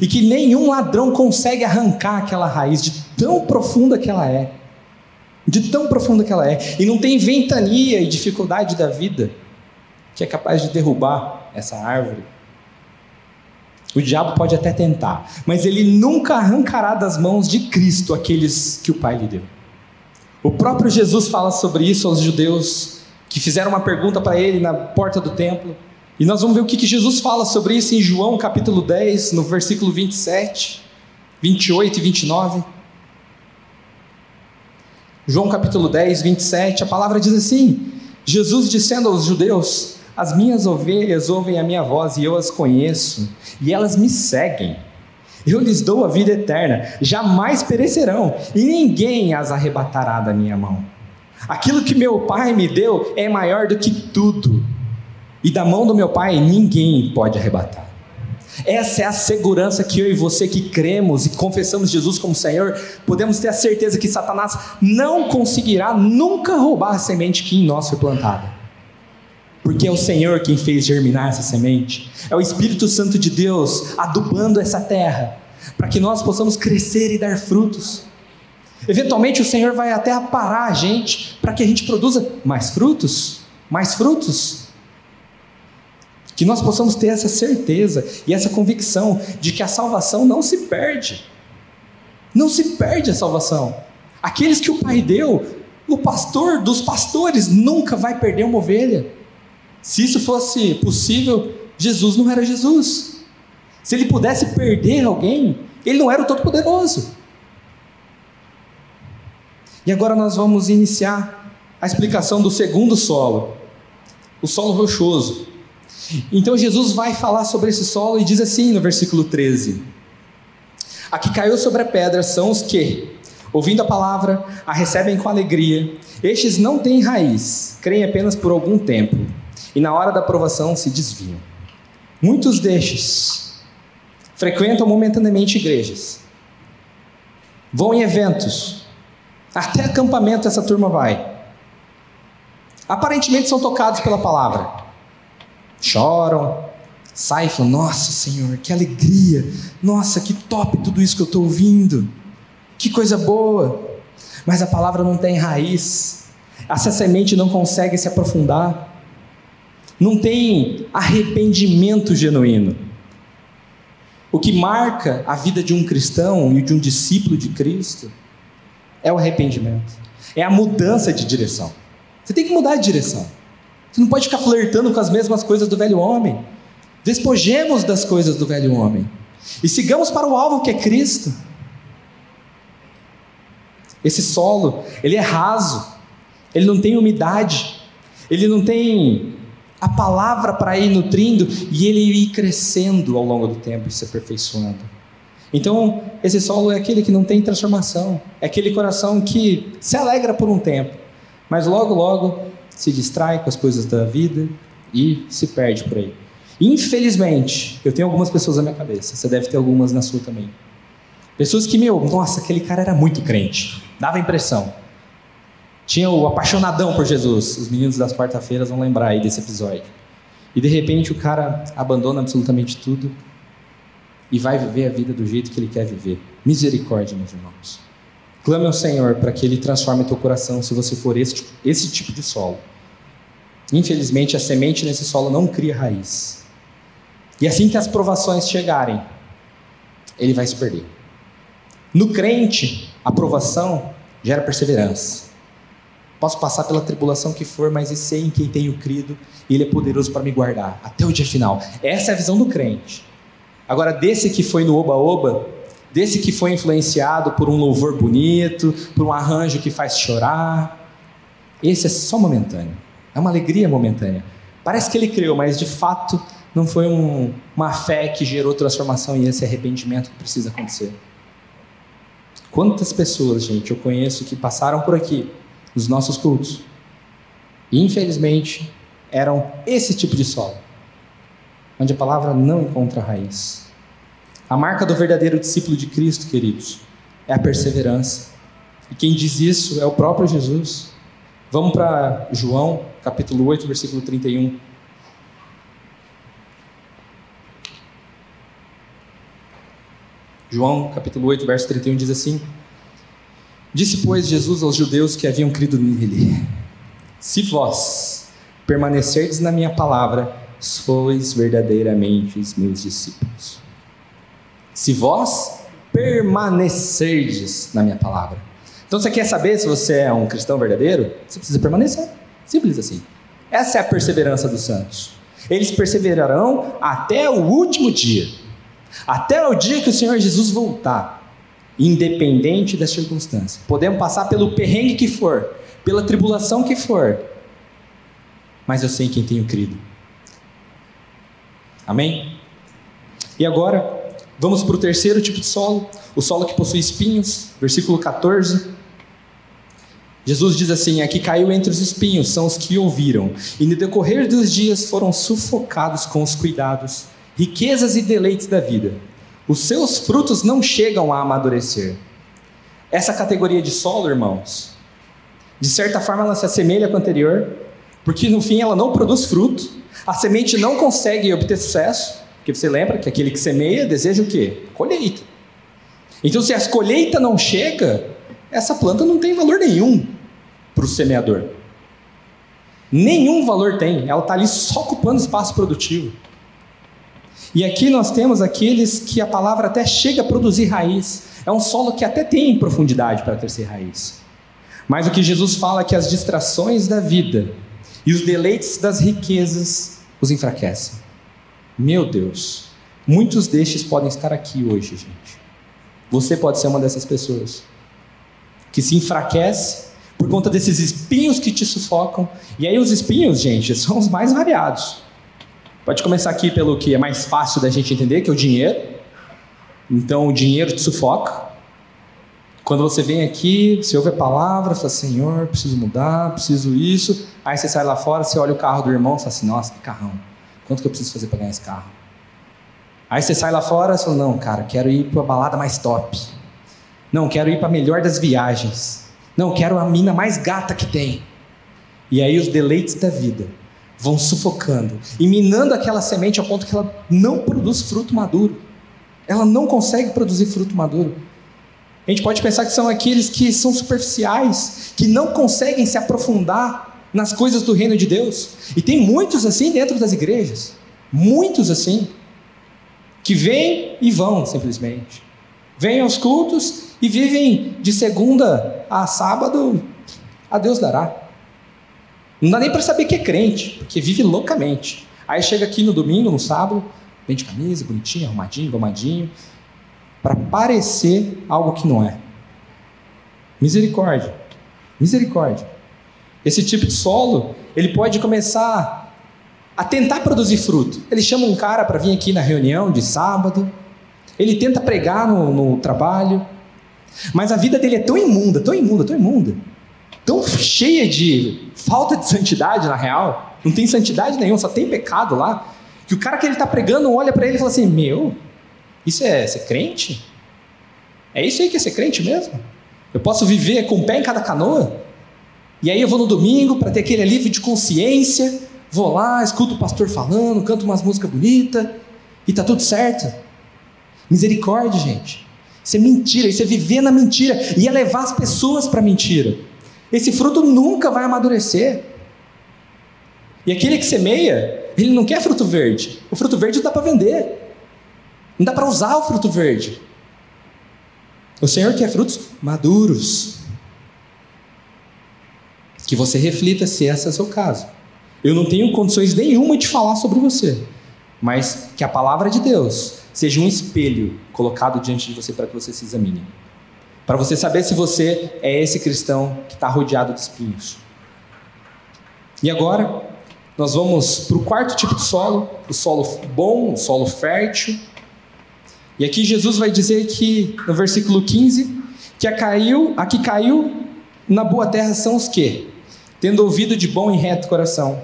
e que nenhum ladrão consegue arrancar aquela raiz de tão profunda que ela é. De tão profunda que ela é. E não tem ventania e dificuldade da vida que é capaz de derrubar essa árvore. O diabo pode até tentar, mas ele nunca arrancará das mãos de Cristo aqueles que o Pai lhe deu. O próprio Jesus fala sobre isso aos judeus que fizeram uma pergunta para ele na porta do templo. E nós vamos ver o que, que Jesus fala sobre isso em João capítulo 10, no versículo 27, 28 e 29. João capítulo 10, 27, a palavra diz assim: Jesus dizendo aos judeus: as minhas ovelhas ouvem a minha voz e eu as conheço, e elas me seguem. Eu lhes dou a vida eterna, jamais perecerão, e ninguém as arrebatará da minha mão. Aquilo que meu pai me deu é maior do que tudo. E da mão do meu pai ninguém pode arrebatar. Essa é a segurança que eu e você que cremos e confessamos Jesus como Senhor, podemos ter a certeza que Satanás não conseguirá nunca roubar a semente que em nós foi plantada. Porque é o Senhor quem fez germinar essa semente. É o Espírito Santo de Deus adubando essa terra, para que nós possamos crescer e dar frutos. Eventualmente o Senhor vai até parar a gente para que a gente produza mais frutos, mais frutos. Que nós possamos ter essa certeza e essa convicção de que a salvação não se perde. Não se perde a salvação. Aqueles que o Pai deu, o pastor dos pastores nunca vai perder uma ovelha. Se isso fosse possível, Jesus não era Jesus. Se ele pudesse perder alguém, ele não era o Todo-Poderoso. E agora nós vamos iniciar a explicação do segundo solo, o solo rochoso. Então Jesus vai falar sobre esse solo e diz assim no versículo 13: A que caiu sobre a pedra são os que, ouvindo a palavra, a recebem com alegria. Estes não têm raiz, creem apenas por algum tempo, e na hora da aprovação se desviam. Muitos destes frequentam momentaneamente igrejas, vão em eventos, até acampamento essa turma vai. Aparentemente são tocados pela palavra, choram, saem e falam: Nossa Senhor, que alegria! Nossa, que top tudo isso que eu estou ouvindo! Que coisa boa! Mas a palavra não tem raiz, essa semente não consegue se aprofundar, não tem arrependimento genuíno. O que marca a vida de um cristão e de um discípulo de Cristo é o arrependimento, é a mudança de direção. Você tem que mudar de direção. Você não pode ficar flertando com as mesmas coisas do velho homem. Despojemos das coisas do velho homem e sigamos para o alvo que é Cristo. Esse solo, ele é raso, ele não tem umidade, ele não tem a palavra para ir nutrindo e ele ir crescendo ao longo do tempo e se aperfeiçoando. Então, esse solo é aquele que não tem transformação, é aquele coração que se alegra por um tempo, mas logo, logo se distrai com as coisas da vida e se perde por aí. Infelizmente, eu tenho algumas pessoas na minha cabeça, você deve ter algumas na sua também. Pessoas que, meu, nossa, aquele cara era muito crente, dava impressão. Tinha o apaixonadão por Jesus, os meninos das quarta-feiras vão lembrar aí desse episódio. E de repente o cara abandona absolutamente tudo e vai viver a vida do jeito que ele quer viver. Misericórdia, meus irmãos. Clame ao Senhor para que Ele transforme teu coração se você for esse, esse tipo de solo. Infelizmente, a semente nesse solo não cria raiz. E assim que as provações chegarem, ele vai se perder. No crente, a provação gera perseverança. Posso passar pela tribulação que for, mas sei em quem tenho crido, e Ele é poderoso para me guardar até o dia final. Essa é a visão do crente. Agora, desse que foi no oba-oba, desse que foi influenciado por um louvor bonito, por um arranjo que faz chorar. Esse é só momentâneo. É uma alegria momentânea. Parece que ele criou, mas de fato não foi um, uma fé que gerou transformação e esse arrependimento que precisa acontecer. Quantas pessoas, gente, eu conheço que passaram por aqui, nos nossos cultos, e infelizmente eram esse tipo de solo, onde a palavra não encontra raiz. A marca do verdadeiro discípulo de Cristo, queridos, é a perseverança. E quem diz isso é o próprio Jesus. Vamos para João, capítulo 8, versículo 31. João, capítulo 8, verso 31 diz assim: Disse, pois, Jesus aos judeus que haviam crido nele: Se vós permanecerdes na minha palavra, sois verdadeiramente os meus discípulos se vós permanecerdes na minha palavra. Então você quer saber se você é um cristão verdadeiro? Você precisa permanecer. Simples assim. Essa é a perseverança dos santos. Eles perseverarão até o último dia. Até o dia que o Senhor Jesus voltar. Independente das circunstâncias. Podemos passar pelo perrengue que for, pela tribulação que for. Mas eu sei quem tenho crido. Amém? E agora, Vamos para o terceiro tipo de solo, o solo que possui espinhos, versículo 14. Jesus diz assim: aqui caiu entre os espinhos, são os que ouviram, e no decorrer dos dias foram sufocados com os cuidados, riquezas e deleites da vida. Os seus frutos não chegam a amadurecer. Essa categoria de solo, irmãos, de certa forma ela se assemelha com a anterior, porque no fim ela não produz fruto, a semente não consegue obter sucesso, porque você lembra que aquele que semeia deseja o quê? Colheita. Então, se a colheita não chega, essa planta não tem valor nenhum para o semeador. Nenhum valor tem, ela está ali só ocupando espaço produtivo. E aqui nós temos aqueles que a palavra até chega a produzir raiz. É um solo que até tem profundidade para ter raiz. Mas o que Jesus fala é que as distrações da vida e os deleites das riquezas os enfraquecem. Meu Deus, muitos destes podem estar aqui hoje, gente. Você pode ser uma dessas pessoas que se enfraquece por conta desses espinhos que te sufocam. E aí, os espinhos, gente, são os mais variados. Pode começar aqui pelo que é mais fácil da gente entender, que é o dinheiro. Então, o dinheiro te sufoca. Quando você vem aqui, você ouve a palavra, fala, Senhor, preciso mudar, preciso isso. Aí você sai lá fora, você olha o carro do irmão e fala assim, nossa, que carrão. Quanto que eu preciso fazer para ganhar esse carro? Aí você sai lá fora e fala, não, cara, quero ir para a balada mais top. Não, quero ir para a melhor das viagens. Não, quero a mina mais gata que tem. E aí os deleites da vida vão sufocando e minando aquela semente ao ponto que ela não produz fruto maduro. Ela não consegue produzir fruto maduro. A gente pode pensar que são aqueles que são superficiais, que não conseguem se aprofundar nas coisas do reino de Deus. E tem muitos assim dentro das igrejas. Muitos assim. Que vêm e vão simplesmente. Vêm aos cultos e vivem de segunda a sábado, a Deus dará. Não dá nem para saber que é crente, porque vive loucamente. Aí chega aqui no domingo, no sábado, bem de camisa, bonitinho, arrumadinho, gomadinho, para parecer algo que não é. Misericórdia. Misericórdia. Esse tipo de solo, ele pode começar a tentar produzir fruto. Ele chama um cara para vir aqui na reunião de sábado, ele tenta pregar no, no trabalho, mas a vida dele é tão imunda, tão imunda, tão imunda, tão cheia de falta de santidade na real, não tem santidade nenhuma, só tem pecado lá, que o cara que ele está pregando olha para ele e fala assim: Meu, isso é ser crente? É isso aí que é ser crente mesmo? Eu posso viver com o pé em cada canoa? E aí eu vou no domingo para ter aquele alívio de consciência, vou lá, escuto o pastor falando, canto umas músicas bonitas e tá tudo certo. Misericórdia, gente. Isso é mentira, isso é viver na mentira e é levar as pessoas para mentira. Esse fruto nunca vai amadurecer. E aquele que semeia, ele não quer fruto verde. O fruto verde dá para vender. Não dá para usar o fruto verde. O Senhor quer frutos maduros. Que você reflita se esse é o seu caso. Eu não tenho condições nenhuma de falar sobre você, mas que a palavra de Deus seja um espelho colocado diante de você para que você se examine. Para você saber se você é esse cristão que está rodeado de espinhos. E agora, nós vamos para o quarto tipo de solo, o solo bom, o solo fértil. E aqui Jesus vai dizer que, no versículo 15, que a, caiu, a que caiu na boa terra são os que, tendo ouvido de bom e reto coração,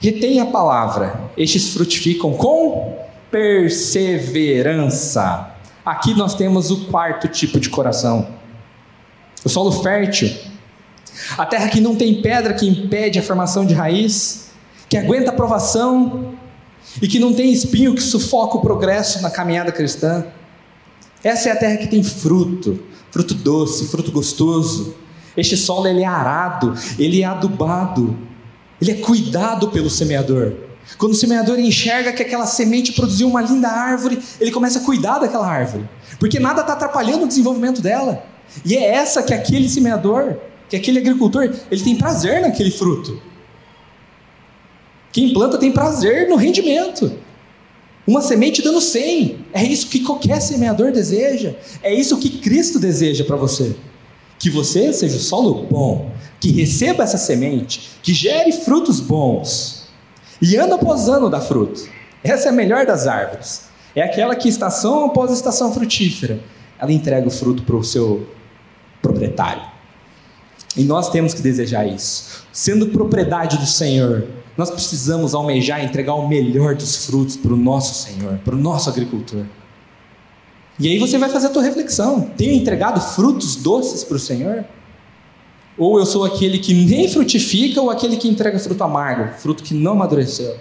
retém a palavra, estes frutificam com perseverança. Aqui nós temos o quarto tipo de coração. O solo fértil. A terra que não tem pedra que impede a formação de raiz, que aguenta a provação e que não tem espinho que sufoca o progresso na caminhada cristã. Essa é a terra que tem fruto, fruto doce, fruto gostoso. Este solo ele é arado, ele é adubado, ele é cuidado pelo semeador. Quando o semeador enxerga que aquela semente produziu uma linda árvore, ele começa a cuidar daquela árvore, porque nada está atrapalhando o desenvolvimento dela. E é essa que aquele semeador, que aquele agricultor, ele tem prazer naquele fruto. Quem planta tem prazer no rendimento. Uma semente dando 100. É isso que qualquer semeador deseja. É isso que Cristo deseja para você. Que você seja o solo bom, que receba essa semente, que gere frutos bons e ano após ano dá fruto. Essa é a melhor das árvores. É aquela que estação após estação frutífera, ela entrega o fruto para o seu proprietário. E nós temos que desejar isso. Sendo propriedade do Senhor, nós precisamos almejar entregar o melhor dos frutos para o nosso Senhor, para o nosso agricultor. E aí você vai fazer a tua reflexão: tenho entregado frutos doces para o Senhor? Ou eu sou aquele que nem frutifica, ou aquele que entrega fruto amargo, fruto que não amadureceu?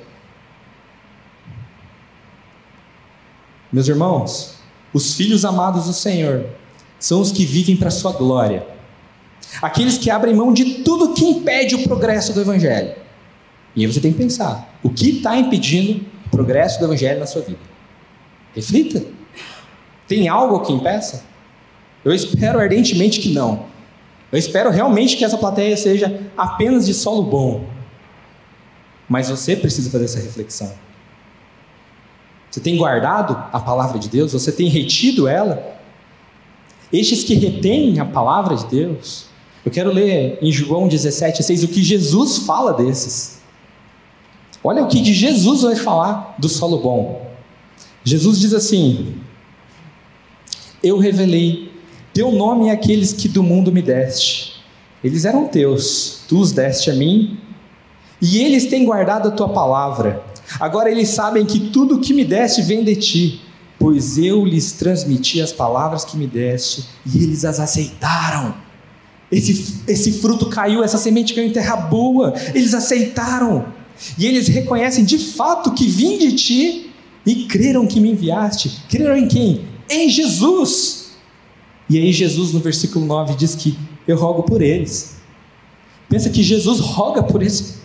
Meus irmãos, os filhos amados do Senhor são os que vivem para a sua glória. Aqueles que abrem mão de tudo que impede o progresso do Evangelho. E aí você tem que pensar: o que está impedindo o progresso do Evangelho na sua vida? Reflita. Tem algo que impeça? Eu espero ardentemente que não. Eu espero realmente que essa plateia seja apenas de solo bom. Mas você precisa fazer essa reflexão. Você tem guardado a palavra de Deus? Você tem retido ela? Estes que retêm a palavra de Deus. Eu quero ler em João 17, 6 o que Jesus fala desses. Olha o que Jesus vai falar do solo bom. Jesus diz assim: Eu revelei teu nome àqueles que do mundo me deste. Eles eram teus, tu os deste a mim, e eles têm guardado a tua palavra. Agora eles sabem que tudo o que me deste vem de ti, pois eu lhes transmiti as palavras que me deste e eles as aceitaram. Esse, esse fruto caiu, essa semente caiu em terra boa, eles aceitaram. E eles reconhecem de fato que vim de ti e creram que me enviaste. Creram em quem? Em Jesus. E aí, Jesus, no versículo 9, diz que eu rogo por eles. Pensa que Jesus roga por esse,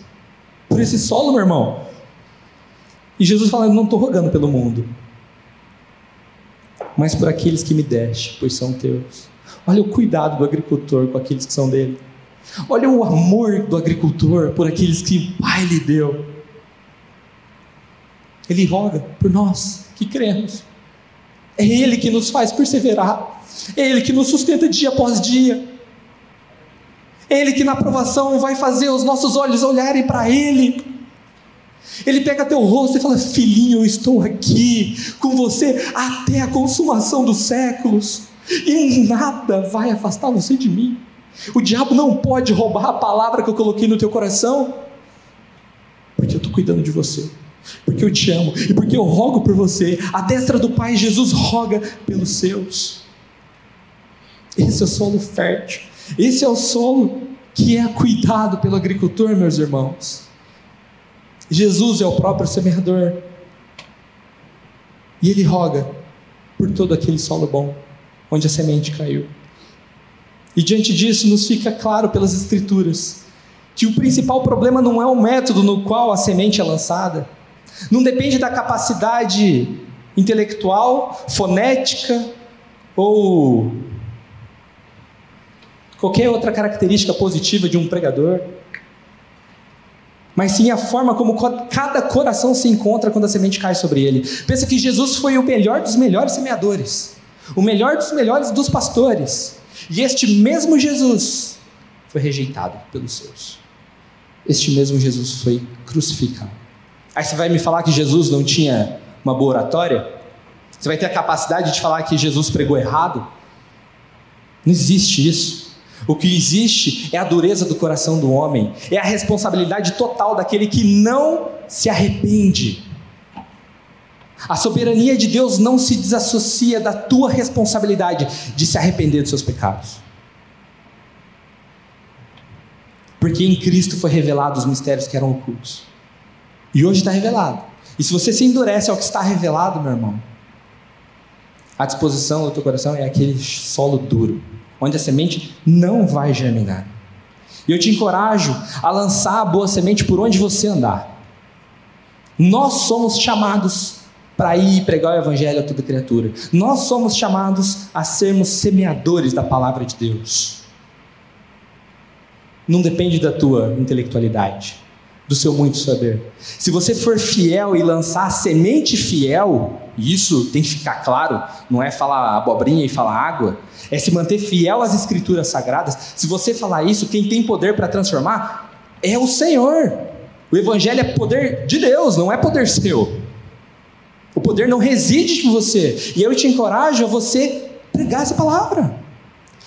por esse solo, meu irmão. E Jesus fala: não estou rogando pelo mundo, mas por aqueles que me deste, pois são teus. Olha o cuidado do agricultor com aqueles que são dele. Olha o amor do agricultor por aqueles que o Pai lhe deu. Ele roga por nós que cremos. É Ele que nos faz perseverar. Ele que nos sustenta dia após dia. Ele que na aprovação vai fazer os nossos olhos olharem para Ele. Ele pega teu rosto e fala: Filhinho, eu estou aqui com você até a consumação dos séculos, e nada vai afastar você de mim. O diabo não pode roubar a palavra que eu coloquei no teu coração, porque eu estou cuidando de você, porque eu te amo e porque eu rogo por você. A destra do Pai, Jesus roga pelos seus. Esse é o solo fértil, esse é o solo que é cuidado pelo agricultor, meus irmãos. Jesus é o próprio semeador. E ele roga por todo aquele solo bom, onde a semente caiu. E diante disso, nos fica claro pelas Escrituras que o principal problema não é o método no qual a semente é lançada, não depende da capacidade intelectual, fonética ou qualquer outra característica positiva de um pregador mas sim a forma como cada coração se encontra quando a semente cai sobre ele. Pensa que Jesus foi o melhor dos melhores semeadores, o melhor dos melhores dos pastores, e este mesmo Jesus foi rejeitado pelos seus. Este mesmo Jesus foi crucificado. Aí você vai me falar que Jesus não tinha uma boa oratória? Você vai ter a capacidade de falar que Jesus pregou errado? Não existe isso. O que existe é a dureza do coração do homem, é a responsabilidade total daquele que não se arrepende. A soberania de Deus não se desassocia da tua responsabilidade de se arrepender dos seus pecados. Porque em Cristo foi revelado os mistérios que eram ocultos. E hoje está revelado. E se você se endurece ao que está revelado, meu irmão, a disposição do teu coração é aquele solo duro onde a semente não vai germinar. E eu te encorajo a lançar a boa semente por onde você andar. Nós somos chamados para ir pregar o evangelho a toda criatura. Nós somos chamados a sermos semeadores da palavra de Deus. Não depende da tua intelectualidade, do seu muito saber. Se você for fiel e lançar semente fiel, isso tem que ficar claro, não é falar abobrinha e falar água, é se manter fiel às escrituras sagradas. Se você falar isso, quem tem poder para transformar é o Senhor. O evangelho é poder de Deus, não é poder seu. O poder não reside em você. E eu te encorajo a você pregar essa palavra.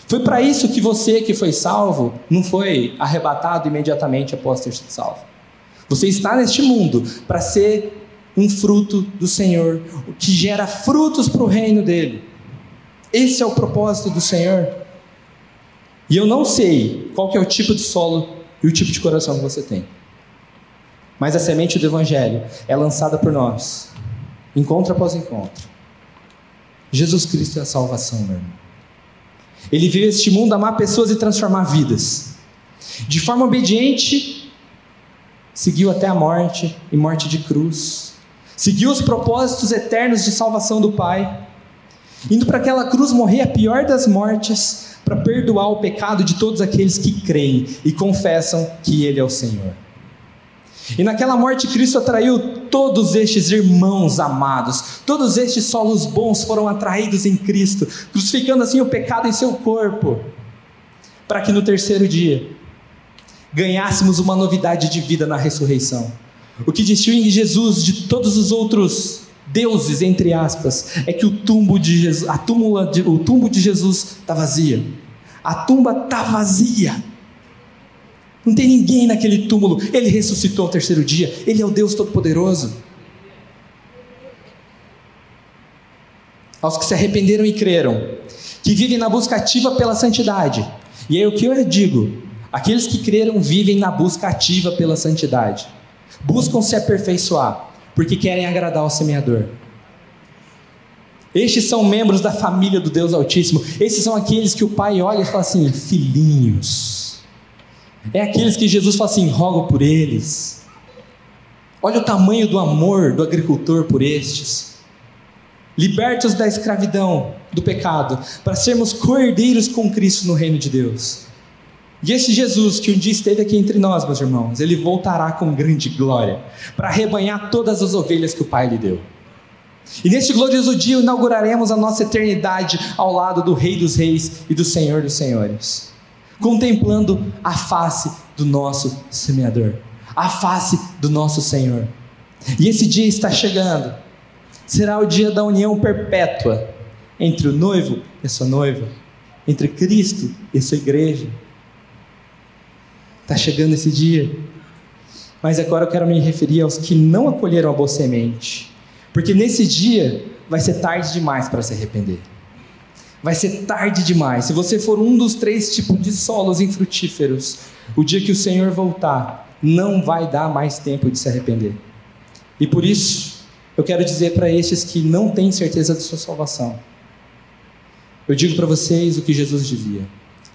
Foi para isso que você que foi salvo não foi arrebatado imediatamente após ter sido salvo. Você está neste mundo para ser um fruto do Senhor, que gera frutos para o reino dele. Esse é o propósito do Senhor. E eu não sei qual é o tipo de solo e o tipo de coração que você tem. Mas a semente do Evangelho é lançada por nós, encontro após encontro. Jesus Cristo é a salvação, meu irmão. Ele veio este mundo amar pessoas e transformar vidas. De forma obediente, seguiu até a morte e morte de cruz. Seguiu os propósitos eternos de salvação do Pai. Indo para aquela cruz morrer a pior das mortes, para perdoar o pecado de todos aqueles que creem e confessam que Ele é o Senhor. E naquela morte, Cristo atraiu todos estes irmãos amados, todos estes solos bons foram atraídos em Cristo, crucificando assim o pecado em seu corpo, para que no terceiro dia ganhássemos uma novidade de vida na ressurreição. O que distingue Jesus de todos os outros deuses, entre aspas, é que o tumbo de Jesus, a túmula de, o tumbo de Jesus está vazia. A tumba está vazia. Não tem ninguém naquele túmulo. Ele ressuscitou ao terceiro dia. Ele é o Deus Todo-Poderoso. Aos que se arrependeram e creram, que vivem na busca ativa pela santidade. E aí o que eu digo? Aqueles que creram vivem na busca ativa pela santidade. Buscam se aperfeiçoar, porque querem agradar ao semeador. Estes são membros da família do Deus Altíssimo. Esses são aqueles que o pai olha e fala assim: filhinhos. É aqueles que Jesus fala assim: rogo por eles. Olha o tamanho do amor do agricultor por estes. Libertos da escravidão, do pecado, para sermos cordeiros com Cristo no reino de Deus. E esse Jesus que um dia esteve aqui entre nós, meus irmãos, ele voltará com grande glória para arrebanhar todas as ovelhas que o Pai lhe deu. E neste glorioso dia inauguraremos a nossa eternidade ao lado do Rei dos Reis e do Senhor dos Senhores, contemplando a face do nosso semeador, a face do nosso Senhor. E esse dia está chegando. Será o dia da união perpétua entre o noivo e a sua noiva, entre Cristo e a sua igreja. Está chegando esse dia. Mas agora eu quero me referir aos que não acolheram a boa semente porque nesse dia vai ser tarde demais para se arrepender. Vai ser tarde demais. Se você for um dos três tipos de solos infrutíferos, o dia que o Senhor voltar, não vai dar mais tempo de se arrepender. E por isso, eu quero dizer para estes que não têm certeza de sua salvação. Eu digo para vocês o que Jesus dizia: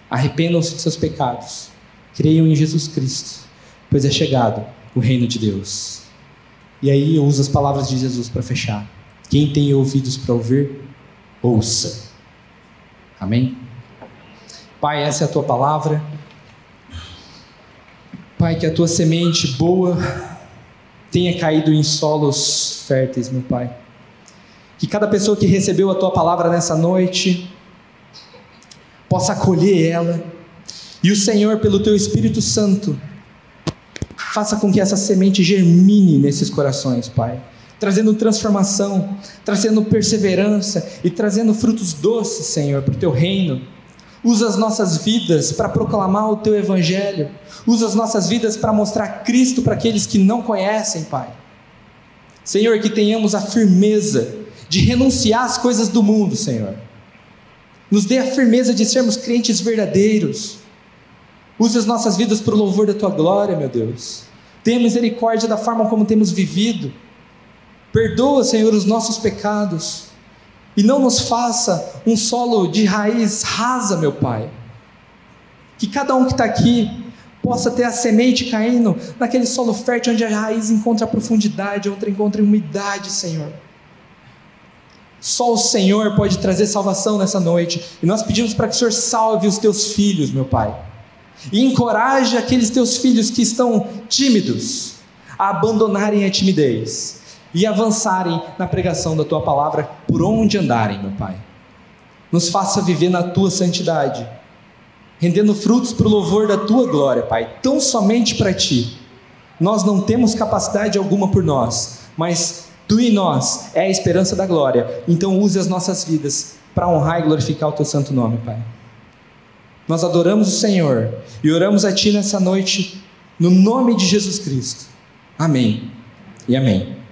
arrependam-se de seus pecados, creiam em Jesus Cristo, pois é chegado o reino de Deus. E aí eu uso as palavras de Jesus para fechar. Quem tem ouvidos para ouvir, ouça. Amém? Pai, essa é a tua palavra. Pai, que a tua semente boa tenha caído em solos férteis, meu Pai. Que cada pessoa que recebeu a tua palavra nessa noite possa acolher ela. E o Senhor, pelo teu Espírito Santo, Faça com que essa semente germine nesses corações, Pai, trazendo transformação, trazendo perseverança e trazendo frutos doces, Senhor, para o teu reino. Usa as nossas vidas para proclamar o teu evangelho. Usa as nossas vidas para mostrar Cristo para aqueles que não conhecem, Pai. Senhor, que tenhamos a firmeza de renunciar às coisas do mundo, Senhor. Nos dê a firmeza de sermos crentes verdadeiros Use as nossas vidas para o louvor da tua glória, meu Deus. Tenha misericórdia da forma como temos vivido. Perdoa, Senhor, os nossos pecados. E não nos faça um solo de raiz rasa, meu Pai. Que cada um que está aqui possa ter a semente caindo naquele solo fértil onde a raiz encontra profundidade, outra encontra umidade, Senhor. Só o Senhor pode trazer salvação nessa noite. E nós pedimos para que o Senhor salve os teus filhos, meu Pai. E encoraje aqueles teus filhos que estão tímidos a abandonarem a timidez e avançarem na pregação da tua palavra por onde andarem, meu Pai. Nos faça viver na tua santidade, rendendo frutos para o louvor da tua glória, Pai, tão somente para ti. Nós não temos capacidade alguma por nós, mas tu em nós é a esperança da glória. Então use as nossas vidas para honrar e glorificar o teu santo nome, Pai. Nós adoramos o Senhor e oramos a Ti nessa noite, no nome de Jesus Cristo. Amém e amém.